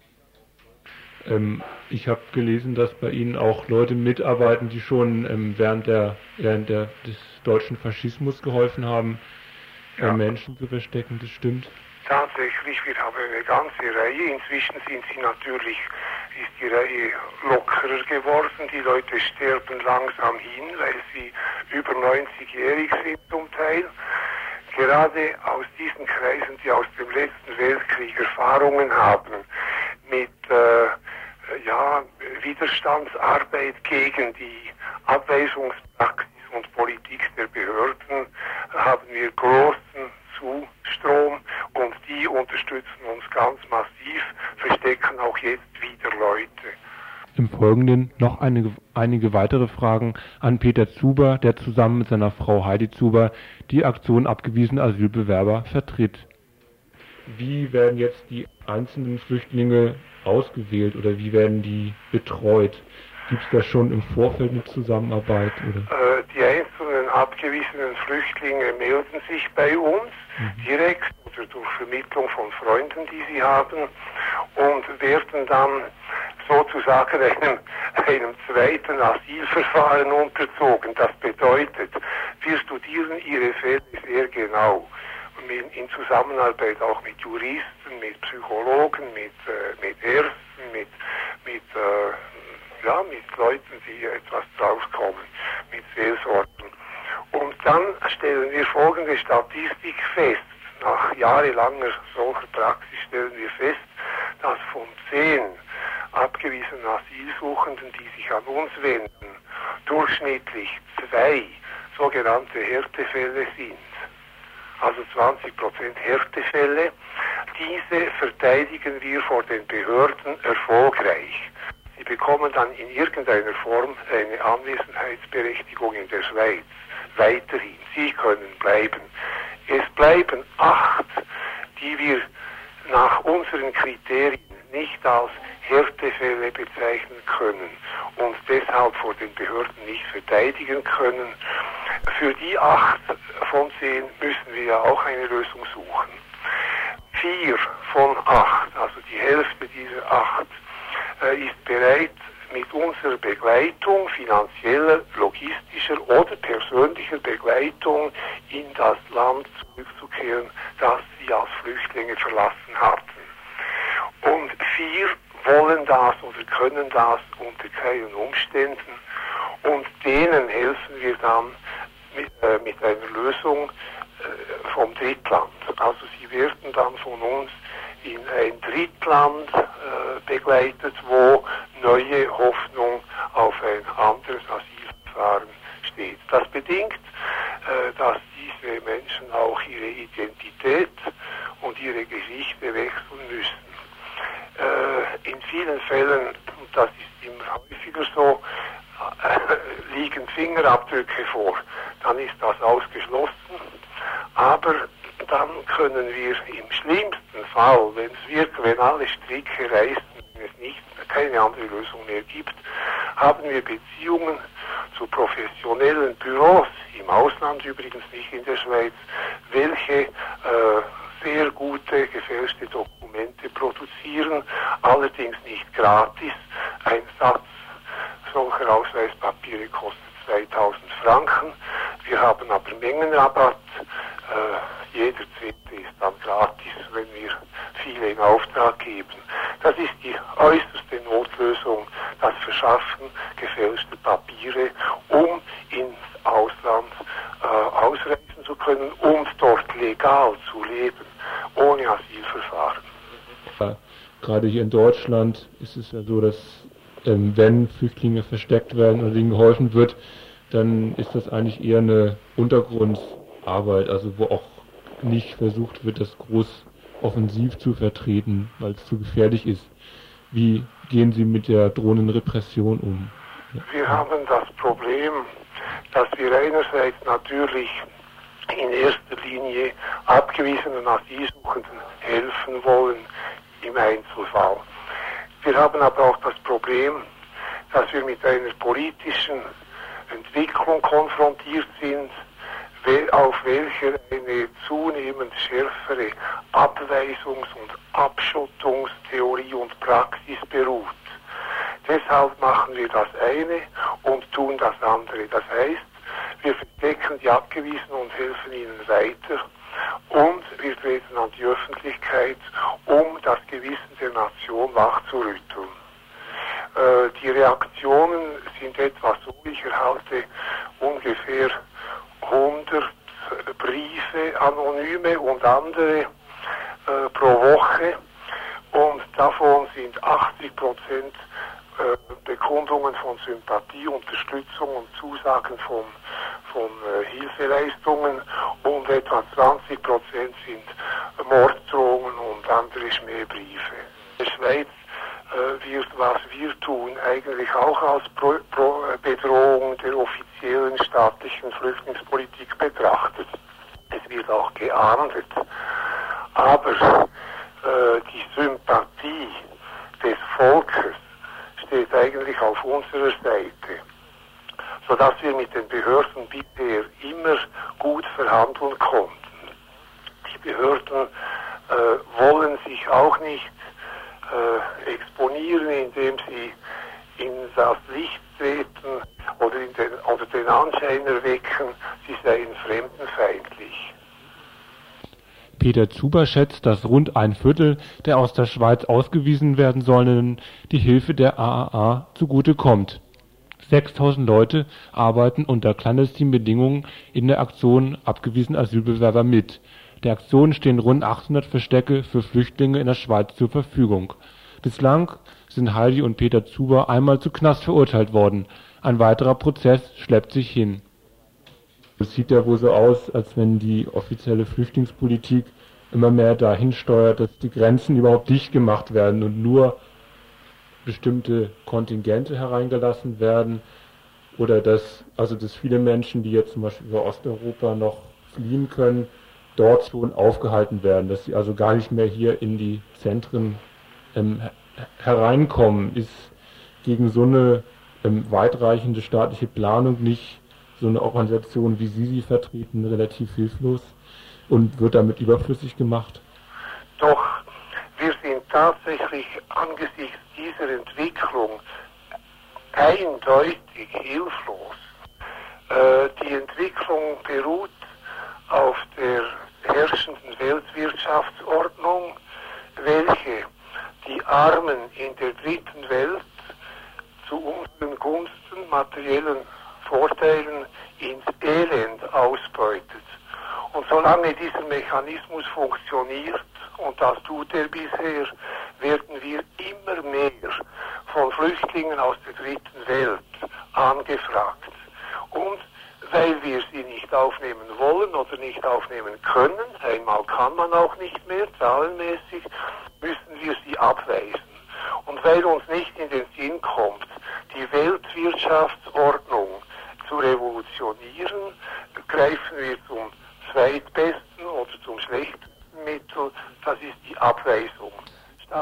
Speaker 3: Ähm, ich habe gelesen, dass bei Ihnen auch Leute mitarbeiten, die schon ähm, während, der, während der, des deutschen Faschismus geholfen haben, ja. Menschen zu verstecken. Das stimmt.
Speaker 10: Tatsächlich, wir haben eine ganze Reihe. Inzwischen sind sie natürlich, ist die Reihe lockerer geworden. Die Leute sterben langsam hin, weil sie über 90-jährig sind zum Teil. Gerade aus diesen Kreisen, die aus dem letzten Weltkrieg Erfahrungen haben mit äh, ja, Widerstandsarbeit gegen die Abweisungspraxis und Politik der Behörden, haben wir großen Zustrom und die unterstützen uns ganz massiv, verstecken auch jetzt.
Speaker 3: Im Folgenden noch einige, einige weitere Fragen an Peter Zuber, der zusammen mit seiner Frau Heidi Zuber die Aktion abgewiesene Asylbewerber vertritt. Wie werden jetzt die einzelnen Flüchtlinge ausgewählt oder wie werden die betreut? Gibt es da schon im Vorfeld eine Zusammenarbeit? Oder?
Speaker 10: Äh, die einzelnen abgewiesenen Flüchtlinge melden sich bei uns mhm. direkt oder durch Vermittlung von Freunden, die sie haben und werden dann sozusagen einem, einem zweiten Asylverfahren unterzogen. Das bedeutet, wir studieren ihre Fälle sehr genau in Zusammenarbeit auch mit Juristen, mit Psychologen, mit, äh, mit Ärzten, mit, mit, äh, ja, mit Leuten, die etwas draufkommen, mit Seelsorgen. Und dann stellen wir folgende Statistik fest. Nach jahrelanger solcher Praxis stellen wir fest, dass von zehn abgewiesenen Asylsuchenden, die sich an uns wenden, durchschnittlich zwei sogenannte Härtefälle sind. Also 20 Prozent Härtefälle. Diese verteidigen wir vor den Behörden erfolgreich. Sie bekommen dann in irgendeiner Form eine Anwesenheitsberechtigung in der Schweiz. Weiterhin. Sie können bleiben. Es bleiben acht, die wir nach unseren Kriterien nicht als Härtefälle bezeichnen können und deshalb vor den Behörden nicht verteidigen können. Für die acht von zehn müssen wir ja auch eine Lösung suchen. Vier von acht, also die Hälfte dieser acht, äh, ist bereit, mit unserer Begleitung, finanzieller, logistischer oder persönlicher Begleitung in das Land zurückzukehren, das sie als Flüchtlinge verlassen hatten. Und vier wollen das oder können das unter keinen Umständen. Und denen helfen wir dann mit, äh, mit einer Lösung äh, vom Drittland. Also sie werden dann von uns in ein Drittland äh, begleitet, wo neue Hoffnung auf ein anderes Asylverfahren steht. Das bedingt, äh, dass diese Menschen auch ihre Identität und ihre Geschichte wechseln müssen äh, in vielen Fällen, und das ist immer häufiger so, liegen Fingerabdrücke vor. Dann ist das ausgeschlossen. Aber dann können wir im schlimmsten Fall, wenn es wirklich, wenn alle Stricke reißen, wenn es nicht, keine andere Lösung mehr gibt, haben wir Beziehungen zu professionellen Büros, im Ausland übrigens nicht in der Schweiz, welche äh, sehr gute gefälschte Dokumente produzieren, allerdings nicht gratis. Ein Satz solcher Ausweispapiere kostet 2000 Franken. Wir haben aber Mengenrabatt. Äh, jeder Zehnte ist dann gratis, wenn wir viele in Auftrag geben. Das ist die äußerste Notlösung, das Verschaffen gefälschter Papiere, um ins Ausland äh, ausreisen zu können und dort legal zu leben ohne Asylverfahren.
Speaker 3: gerade hier in Deutschland ist es ja so, dass ähm, wenn Flüchtlinge versteckt werden oder ihnen geholfen wird, dann ist das eigentlich eher eine Untergrundarbeit, also wo auch nicht versucht wird, das groß offensiv zu vertreten, weil es zu gefährlich ist. Wie gehen Sie mit der drohenden Repression um?
Speaker 10: Wir haben das Problem, dass wir einerseits natürlich in erster Linie abgewiesenen Asylsuchenden helfen wollen im Einzelfall. Wir haben aber auch das Problem, dass wir mit einer politischen Entwicklung konfrontiert sind, auf welcher eine zunehmend schärfere Abweisungs- und Abschottungstheorie und Praxis beruht. Deshalb machen wir das eine und tun das andere. Das heißt, wir verdecken die Abgewiesenen und helfen ihnen weiter und wir treten an die Öffentlichkeit, um das Gewissen der Nation wachzurütteln. Äh, die Reaktionen sind etwa so, ich erhalte ungefähr 100 Briefe, anonyme und andere äh, pro Woche und davon sind 80 Prozent Bekundungen von Sympathie, Unterstützung und Zusagen von, von äh, Hilfeleistungen und etwa 20 Prozent sind Morddrohungen und andere Schmähbriefe. In der Schweiz äh, wird, was wir tun, eigentlich auch als Pro Pro Bedrohung der offiziellen staatlichen Flüchtlingspolitik betrachtet. Es wird auch geahndet. Aber äh, die Sympathie des Volkes steht eigentlich auf unserer Seite, sodass wir mit den Behörden bisher immer gut verhandeln konnten. Die Behörden äh, wollen sich auch nicht äh, exponieren, indem sie in das Licht treten oder, den, oder den Anschein erwecken, sie seien fremdenfeindlich.
Speaker 3: Peter Zuber schätzt, dass rund ein Viertel der aus der Schweiz ausgewiesen werden Sollenden die Hilfe der AAA zugute kommt. 6000 Leute arbeiten unter clandestinen Bedingungen in der Aktion Abgewiesene Asylbewerber mit. Der Aktion stehen rund 800 Verstecke für Flüchtlinge in der Schweiz zur Verfügung. Bislang sind Heidi und Peter Zuber einmal zu Knast verurteilt worden. Ein weiterer Prozess schleppt sich hin. Es sieht ja wohl so aus, als wenn die offizielle Flüchtlingspolitik immer mehr dahin steuert, dass die Grenzen überhaupt dicht gemacht werden und nur bestimmte Kontingente hereingelassen werden oder dass also dass viele Menschen, die jetzt zum Beispiel über Osteuropa noch fliehen können, dort schon aufgehalten werden, dass sie also gar nicht mehr hier in die Zentren ähm, hereinkommen, ist gegen so eine ähm, weitreichende staatliche Planung nicht so eine Organisation, wie Sie sie vertreten, relativ hilflos und wird damit überflüssig gemacht?
Speaker 10: Doch wir sind tatsächlich angesichts dieser Entwicklung eindeutig hilflos. Äh, die Entwicklung beruht auf der herrschenden Weltwirtschaftsordnung, welche die Armen in der dritten Welt zu unseren Gunsten materiellen Vorteilen ins Elend ausbeutet. Und solange dieser Mechanismus funktioniert, und das tut er bisher, werden wir immer mehr von Flüchtlingen aus der dritten Welt angefragt. Und weil wir sie nicht aufnehmen wollen oder nicht aufnehmen können, einmal kann man auch nicht mehr, zahlenmäßig, müssen wir sie abweisen. Und weil uns nicht in den Sinn kommt, die Weltwirtschaftsordnung zu revolutionieren, greifen wir zum zweitbesten oder zum schlechtesten Mittel, das ist die Abweisung.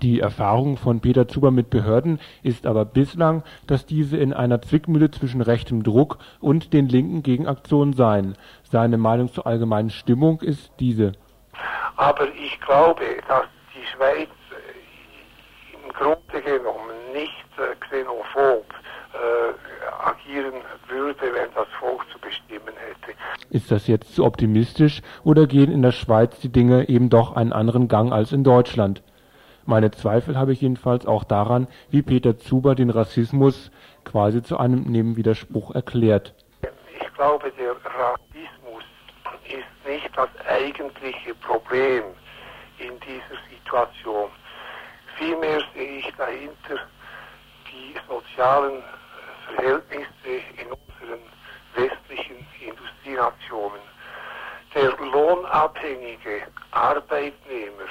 Speaker 3: Die Erfahrung von Peter Zuber mit Behörden ist aber bislang, dass diese in einer Zwickmühle zwischen rechtem Druck und den linken Gegenaktionen seien. Seine Meinung zur allgemeinen Stimmung ist diese.
Speaker 10: Aber ich glaube, dass die Schweiz im Grunde genommen nicht äh, xenophob äh, agieren würde, wenn das Volk zu bestimmen hätte.
Speaker 3: Ist das jetzt zu optimistisch oder gehen in der Schweiz die Dinge eben doch einen anderen Gang als in Deutschland? Meine Zweifel habe ich jedenfalls auch daran, wie Peter Zuber den Rassismus quasi zu einem Nebenwiderspruch erklärt.
Speaker 10: Ich glaube, der Rassismus ist nicht das eigentliche Problem in dieser Situation. Vielmehr dahinter die sozialen Verhältnisse in unseren westlichen Industrienationen. Der lohnabhängige Arbeitnehmer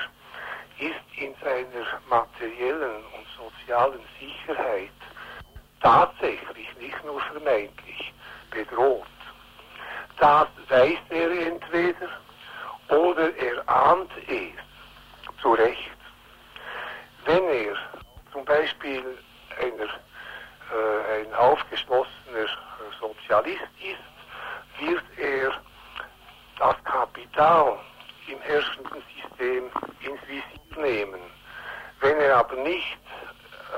Speaker 10: ist in seiner materiellen und sozialen Sicherheit tatsächlich, nicht nur vermeintlich, bedroht. Das weiß er entweder oder er ahnt es zu Recht. Wenn er zum Beispiel einer, ein aufgeschlossener Sozialist ist, wird er das Kapital im herrschenden System ins Visier nehmen. Wenn er aber nicht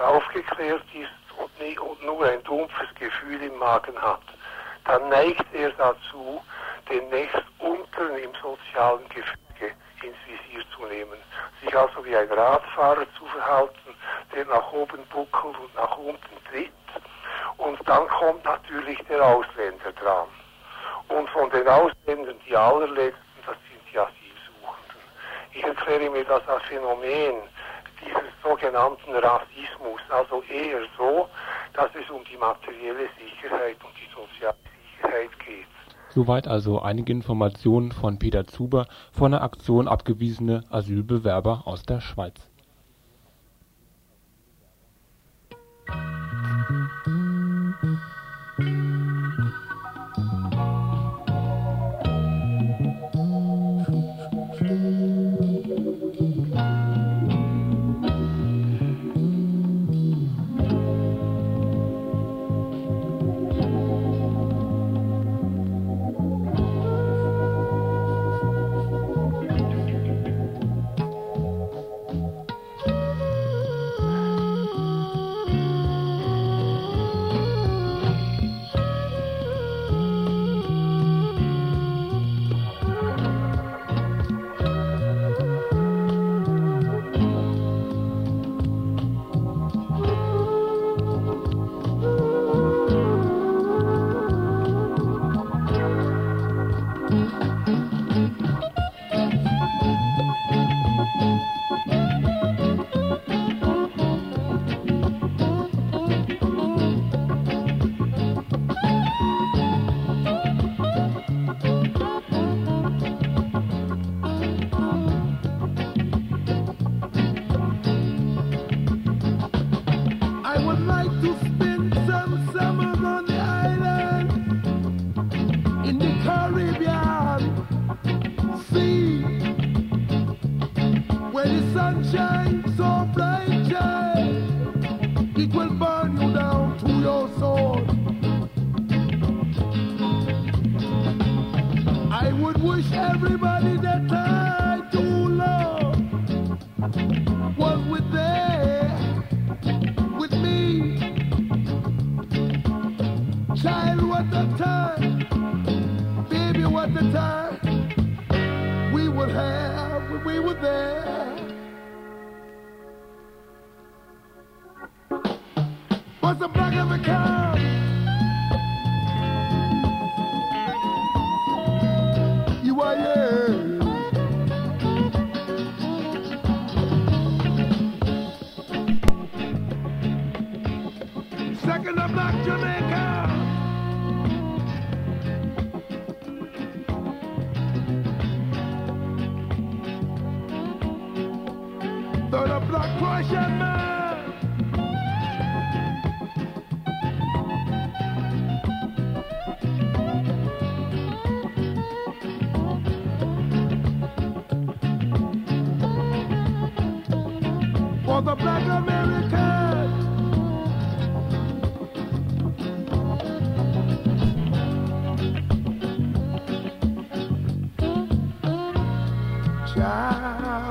Speaker 10: aufgeklärt ist und, nie, und nur ein dumpfes Gefühl im Magen hat, dann neigt er dazu, den nächst unteren im sozialen Gefüge ins Visier zu nehmen. Sich also wie ein Radfahrer zu verhalten, der nach oben buckelt und nach unten tritt. Und dann kommt natürlich der Ausländer dran. Und von den Ausländern die allerletzten, das sind die Asylsuchenden. Ich erkläre mir das als Phänomen dieses sogenannten Rassismus, also eher so, dass es um die materielle Sicherheit und die soziale Sicherheit geht.
Speaker 3: Soweit also einige Informationen von Peter Zuber von der Aktion abgewiesene Asylbewerber aus der Schweiz.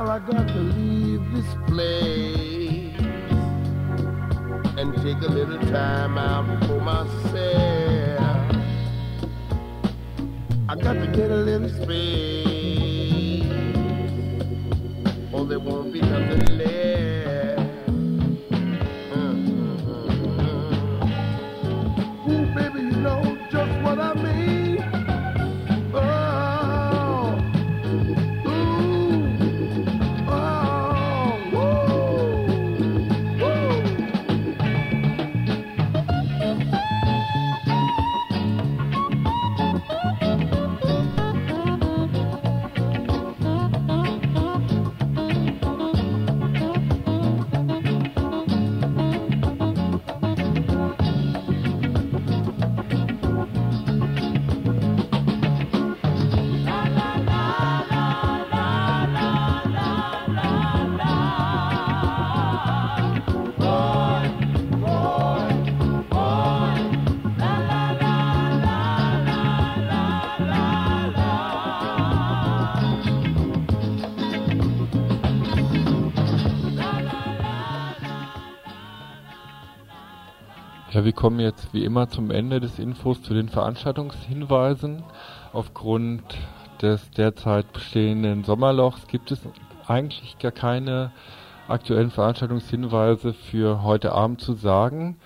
Speaker 8: Child, I got to leave this place and take a little time out for myself. I got to get a little space, or there won't be nothing left.
Speaker 5: Wir kommen jetzt wie immer zum Ende des Infos zu den Veranstaltungshinweisen. Aufgrund des derzeit bestehenden Sommerlochs gibt es eigentlich gar keine aktuellen Veranstaltungshinweise für heute Abend zu sagen.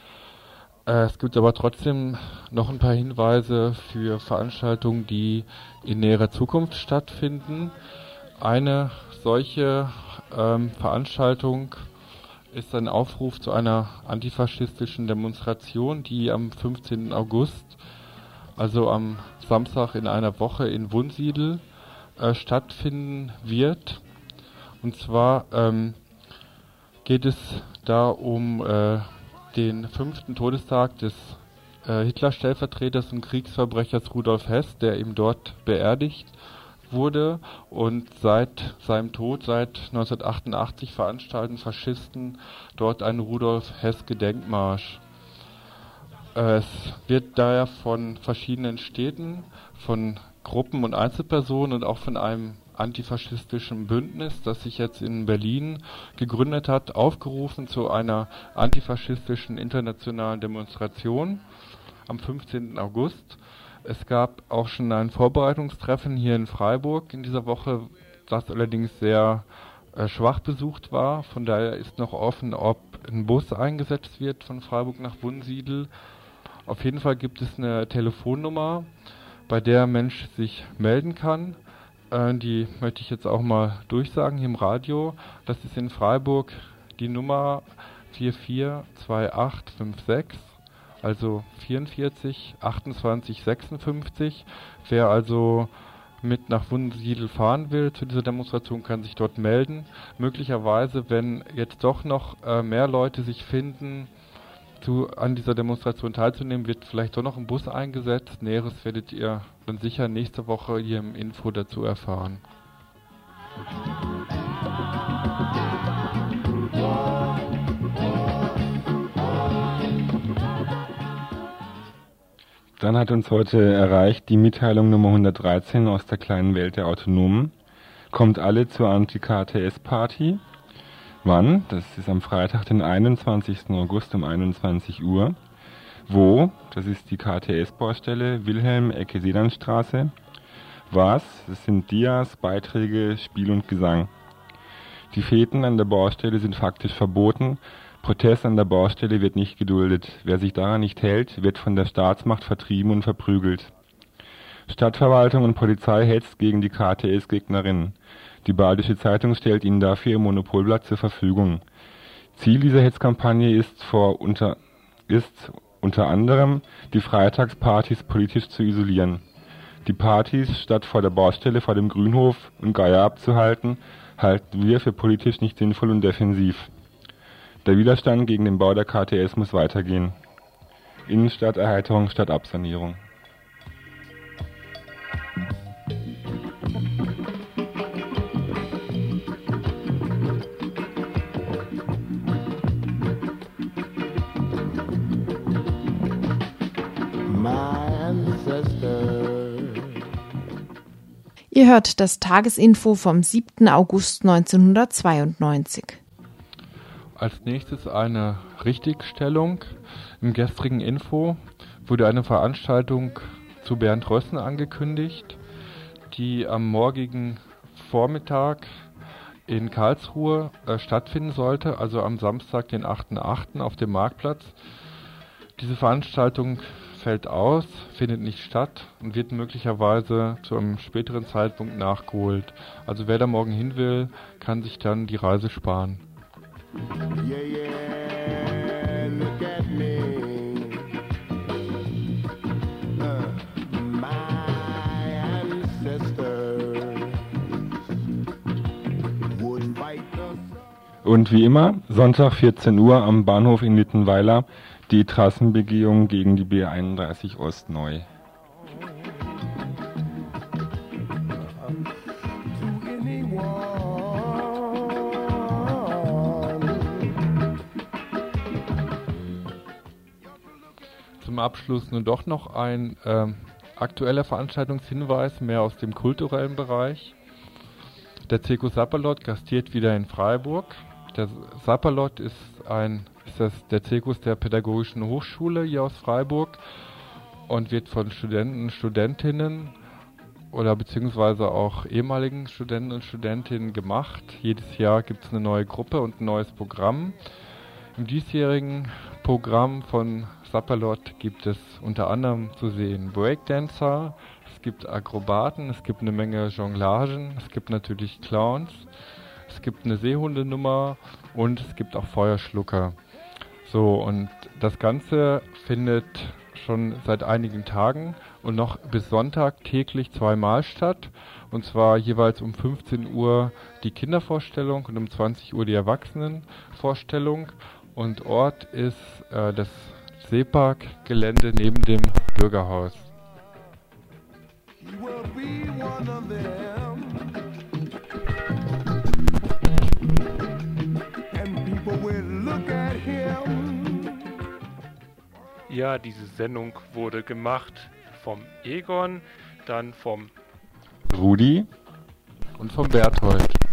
Speaker 5: Äh, es gibt aber trotzdem noch ein paar Hinweise für Veranstaltungen, die in näherer Zukunft stattfinden. Eine solche ähm, Veranstaltung ist ein Aufruf zu einer antifaschistischen Demonstration, die am 15. August, also am Samstag in einer Woche in Wunsiedel, äh, stattfinden wird. Und zwar ähm, geht es da um äh, den fünften Todestag des äh, Hitler-Stellvertreters und Kriegsverbrechers Rudolf Hess, der ihm dort beerdigt wurde und seit seinem Tod, seit 1988 veranstalten Faschisten dort einen Rudolf Hess Gedenkmarsch. Es wird daher von verschiedenen Städten, von Gruppen und Einzelpersonen und auch von einem antifaschistischen Bündnis, das sich jetzt in Berlin gegründet hat, aufgerufen zu einer antifaschistischen internationalen Demonstration am 15. August es gab auch schon ein Vorbereitungstreffen hier in Freiburg in dieser Woche, das allerdings sehr äh, schwach besucht war. Von daher ist noch offen, ob ein Bus eingesetzt wird von Freiburg nach Wunsiedel. Auf jeden Fall gibt es eine Telefonnummer, bei der ein Mensch sich melden kann. Äh, die möchte ich jetzt auch mal durchsagen hier im Radio. Das ist in Freiburg die Nummer 442856 also 44, 28, 56. Wer also mit nach Wunsiedel fahren will zu dieser Demonstration, kann sich dort melden. Möglicherweise, wenn jetzt doch noch äh, mehr Leute sich finden, zu, an dieser Demonstration teilzunehmen, wird vielleicht doch noch ein Bus eingesetzt. Näheres werdet ihr dann sicher nächste Woche hier im Info dazu erfahren.
Speaker 4: Dann hat uns heute erreicht die Mitteilung Nummer 113 aus der kleinen Welt der Autonomen. Kommt alle zur Anti-KTS-Party. Wann? Das ist am Freitag, den 21. August um 21 Uhr. Wo? Das ist die KTS-Baustelle Wilhelm Ecke Sedanstraße. Was? Das sind Dias, Beiträge, Spiel und Gesang. Die Feten an der Baustelle sind faktisch verboten Protest an der Baustelle wird nicht geduldet. Wer sich daran nicht hält, wird von der Staatsmacht vertrieben und verprügelt. Stadtverwaltung und Polizei hetzt gegen die KTS-Gegnerinnen. Die Badische Zeitung stellt ihnen dafür ihr Monopolblatt zur Verfügung. Ziel dieser Hetzkampagne ist, vor unter, ist unter anderem, die Freitagspartys politisch zu isolieren. Die Partys statt vor der Baustelle vor dem Grünhof und Geier abzuhalten, halten wir für politisch nicht sinnvoll und defensiv. Der Widerstand gegen den Bau der KTS muss weitergehen. Innenstadterheiterung statt Absanierung.
Speaker 2: Ihr hört das Tagesinfo vom 7. August 1992.
Speaker 5: Als nächstes eine Richtigstellung. Im gestrigen Info wurde eine Veranstaltung zu Bernd Rössen angekündigt, die am morgigen Vormittag in Karlsruhe äh, stattfinden sollte, also am Samstag, den 8.8. auf dem Marktplatz. Diese Veranstaltung fällt aus, findet nicht statt und wird möglicherweise zu einem späteren Zeitpunkt nachgeholt. Also wer da morgen hin will, kann sich dann die Reise sparen. Uh, Und wie immer, Sonntag 14 Uhr am Bahnhof in Littenweiler, die Trassenbegehung gegen die B31 Ost neu. Abschluss nun doch noch ein äh, aktueller Veranstaltungshinweis, mehr aus dem kulturellen Bereich. Der Zirkus Sapperlot gastiert wieder in Freiburg. Der Sapperlot ist ein ist das der Zirkus der Pädagogischen Hochschule hier aus Freiburg und wird von Studenten, Studentinnen oder beziehungsweise auch ehemaligen Studenten und Studentinnen gemacht. Jedes Jahr gibt es eine neue Gruppe und ein neues Programm. Im diesjährigen Programm von Sapperlot gibt es unter anderem zu sehen Breakdancer, es gibt Akrobaten, es gibt eine Menge Jonglagen, es gibt natürlich Clowns, es gibt eine Seehundenummer und es gibt auch Feuerschlucker. So, und das Ganze findet schon seit einigen Tagen und noch bis Sonntag täglich zweimal statt. Und zwar jeweils um 15 Uhr die Kindervorstellung und um 20 Uhr die Erwachsenenvorstellung. Und Ort ist äh, das Seepark-Gelände neben dem Bürgerhaus.
Speaker 3: Ja, diese Sendung wurde gemacht vom Egon, dann vom
Speaker 5: Rudi und vom Berthold.